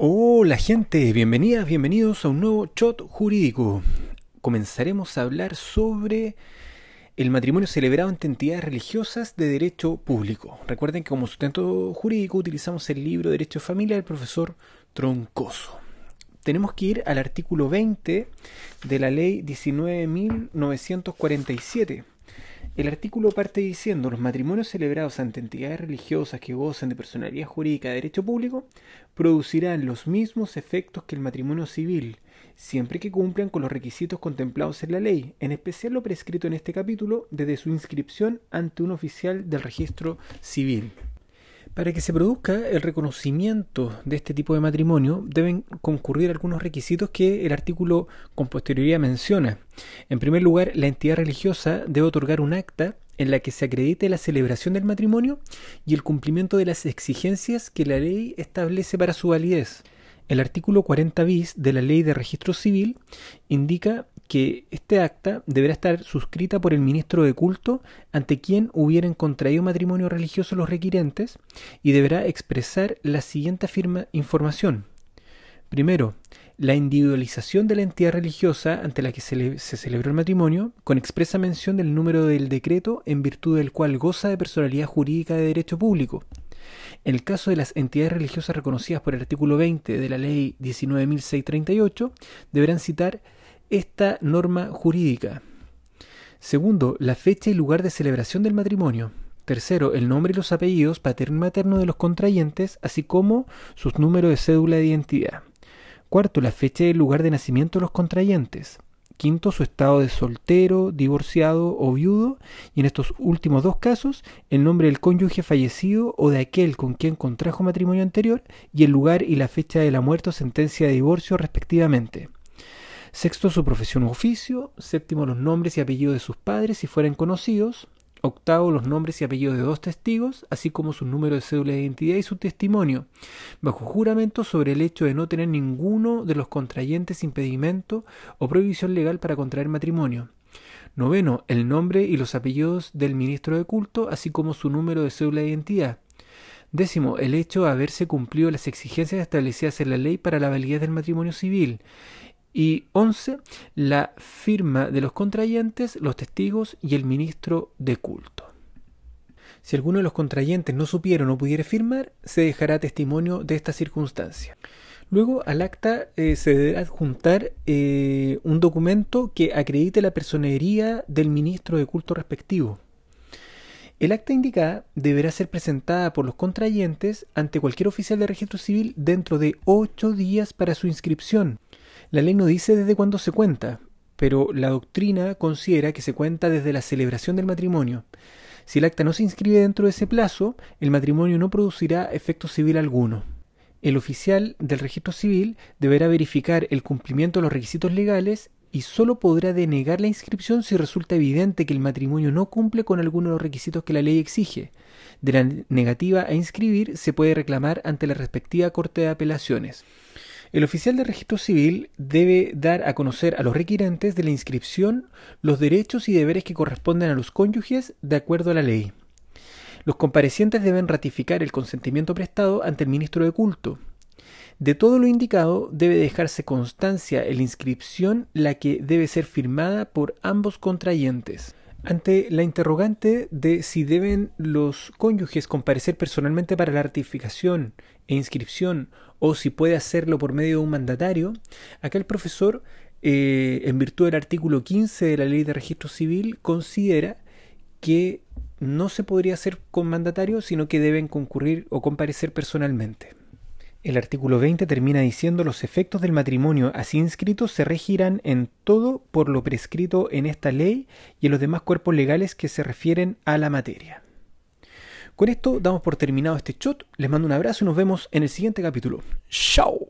Hola gente, bienvenidas, bienvenidos a un nuevo shot jurídico. Comenzaremos a hablar sobre el matrimonio celebrado entre entidades religiosas de derecho público. Recuerden que como sustento jurídico utilizamos el libro Derecho de Familia del profesor Troncoso. Tenemos que ir al artículo 20 de la ley 19.947 el artículo parte diciendo los matrimonios celebrados ante entidades religiosas que gozan de personalidad jurídica de derecho público producirán los mismos efectos que el matrimonio civil, siempre que cumplan con los requisitos contemplados en la ley, en especial lo prescrito en este capítulo desde su inscripción ante un oficial del registro civil. Para que se produzca el reconocimiento de este tipo de matrimonio deben concurrir algunos requisitos que el artículo con posterioridad menciona. En primer lugar, la entidad religiosa debe otorgar un acta en la que se acredite la celebración del matrimonio y el cumplimiento de las exigencias que la ley establece para su validez. El artículo 40 bis de la Ley de Registro Civil indica que este acta deberá estar suscrita por el ministro de culto ante quien hubieran contraído matrimonio religioso los requirentes y deberá expresar la siguiente afirma información. Primero, la individualización de la entidad religiosa ante la que se, se, celebró el matrimonio, con expresa mención del número del decreto en virtud del cual goza de personalidad jurídica de derecho público. En el caso de las entidades religiosas reconocidas por el artículo 20 de la Ley 19.638, deberán citar esta norma jurídica. Segundo, la fecha y lugar de celebración del matrimonio. Tercero, el nombre y los apellidos paterno y materno de los contrayentes, así como sus números de cédula de identidad. Cuarto, la fecha y el lugar de nacimiento de los contrayentes. Quinto, su estado de soltero, divorciado o viudo. Y en estos últimos dos casos, el nombre del cónyuge fallecido o de aquel con quien contrajo matrimonio anterior y el lugar y la fecha de la muerte o sentencia de divorcio respectivamente. Sexto, su profesión u oficio. Séptimo, los nombres y apellidos de sus padres si fueran conocidos. Octavo, los nombres y apellidos de dos testigos, así como su número de cédula de identidad y su testimonio, bajo juramento sobre el hecho de no tener ninguno de los contrayentes impedimento o prohibición legal para contraer matrimonio. Noveno, el nombre y los apellidos del ministro de culto, así como su número de cédula de identidad. Décimo, el hecho de haberse cumplido las exigencias establecidas en la ley para la validez del matrimonio civil. Y 11. La firma de los contrayentes, los testigos y el ministro de culto. Si alguno de los contrayentes no supiera o pudiera firmar, se dejará testimonio de esta circunstancia. Luego al acta eh, se deberá adjuntar eh, un documento que acredite la personería del ministro de culto respectivo. El acta indicada deberá ser presentada por los contrayentes ante cualquier oficial de registro civil dentro de ocho días para su inscripción. La ley no dice desde cuándo se cuenta, pero la doctrina considera que se cuenta desde la celebración del matrimonio. Si el acta no se inscribe dentro de ese plazo, el matrimonio no producirá efecto civil alguno. El oficial del registro civil deberá verificar el cumplimiento de los requisitos legales y sólo podrá denegar la inscripción si resulta evidente que el matrimonio no cumple con alguno de los requisitos que la ley exige. De la negativa a inscribir se puede reclamar ante la respectiva Corte de Apelaciones. El oficial de registro civil debe dar a conocer a los requirentes de la inscripción los derechos y deberes que corresponden a los cónyuges de acuerdo a la ley. Los comparecientes deben ratificar el consentimiento prestado ante el ministro de culto. De todo lo indicado debe dejarse constancia en la inscripción la que debe ser firmada por ambos contrayentes. Ante la interrogante de si deben los cónyuges comparecer personalmente para la ratificación e inscripción o si puede hacerlo por medio de un mandatario, acá el profesor, eh, en virtud del artículo 15 de la ley de registro civil, considera que no se podría hacer con mandatario, sino que deben concurrir o comparecer personalmente. El artículo 20 termina diciendo los efectos del matrimonio así inscritos se regirán en todo por lo prescrito en esta ley y en los demás cuerpos legales que se refieren a la materia. Con esto damos por terminado este shot, les mando un abrazo y nos vemos en el siguiente capítulo. ¡Chao!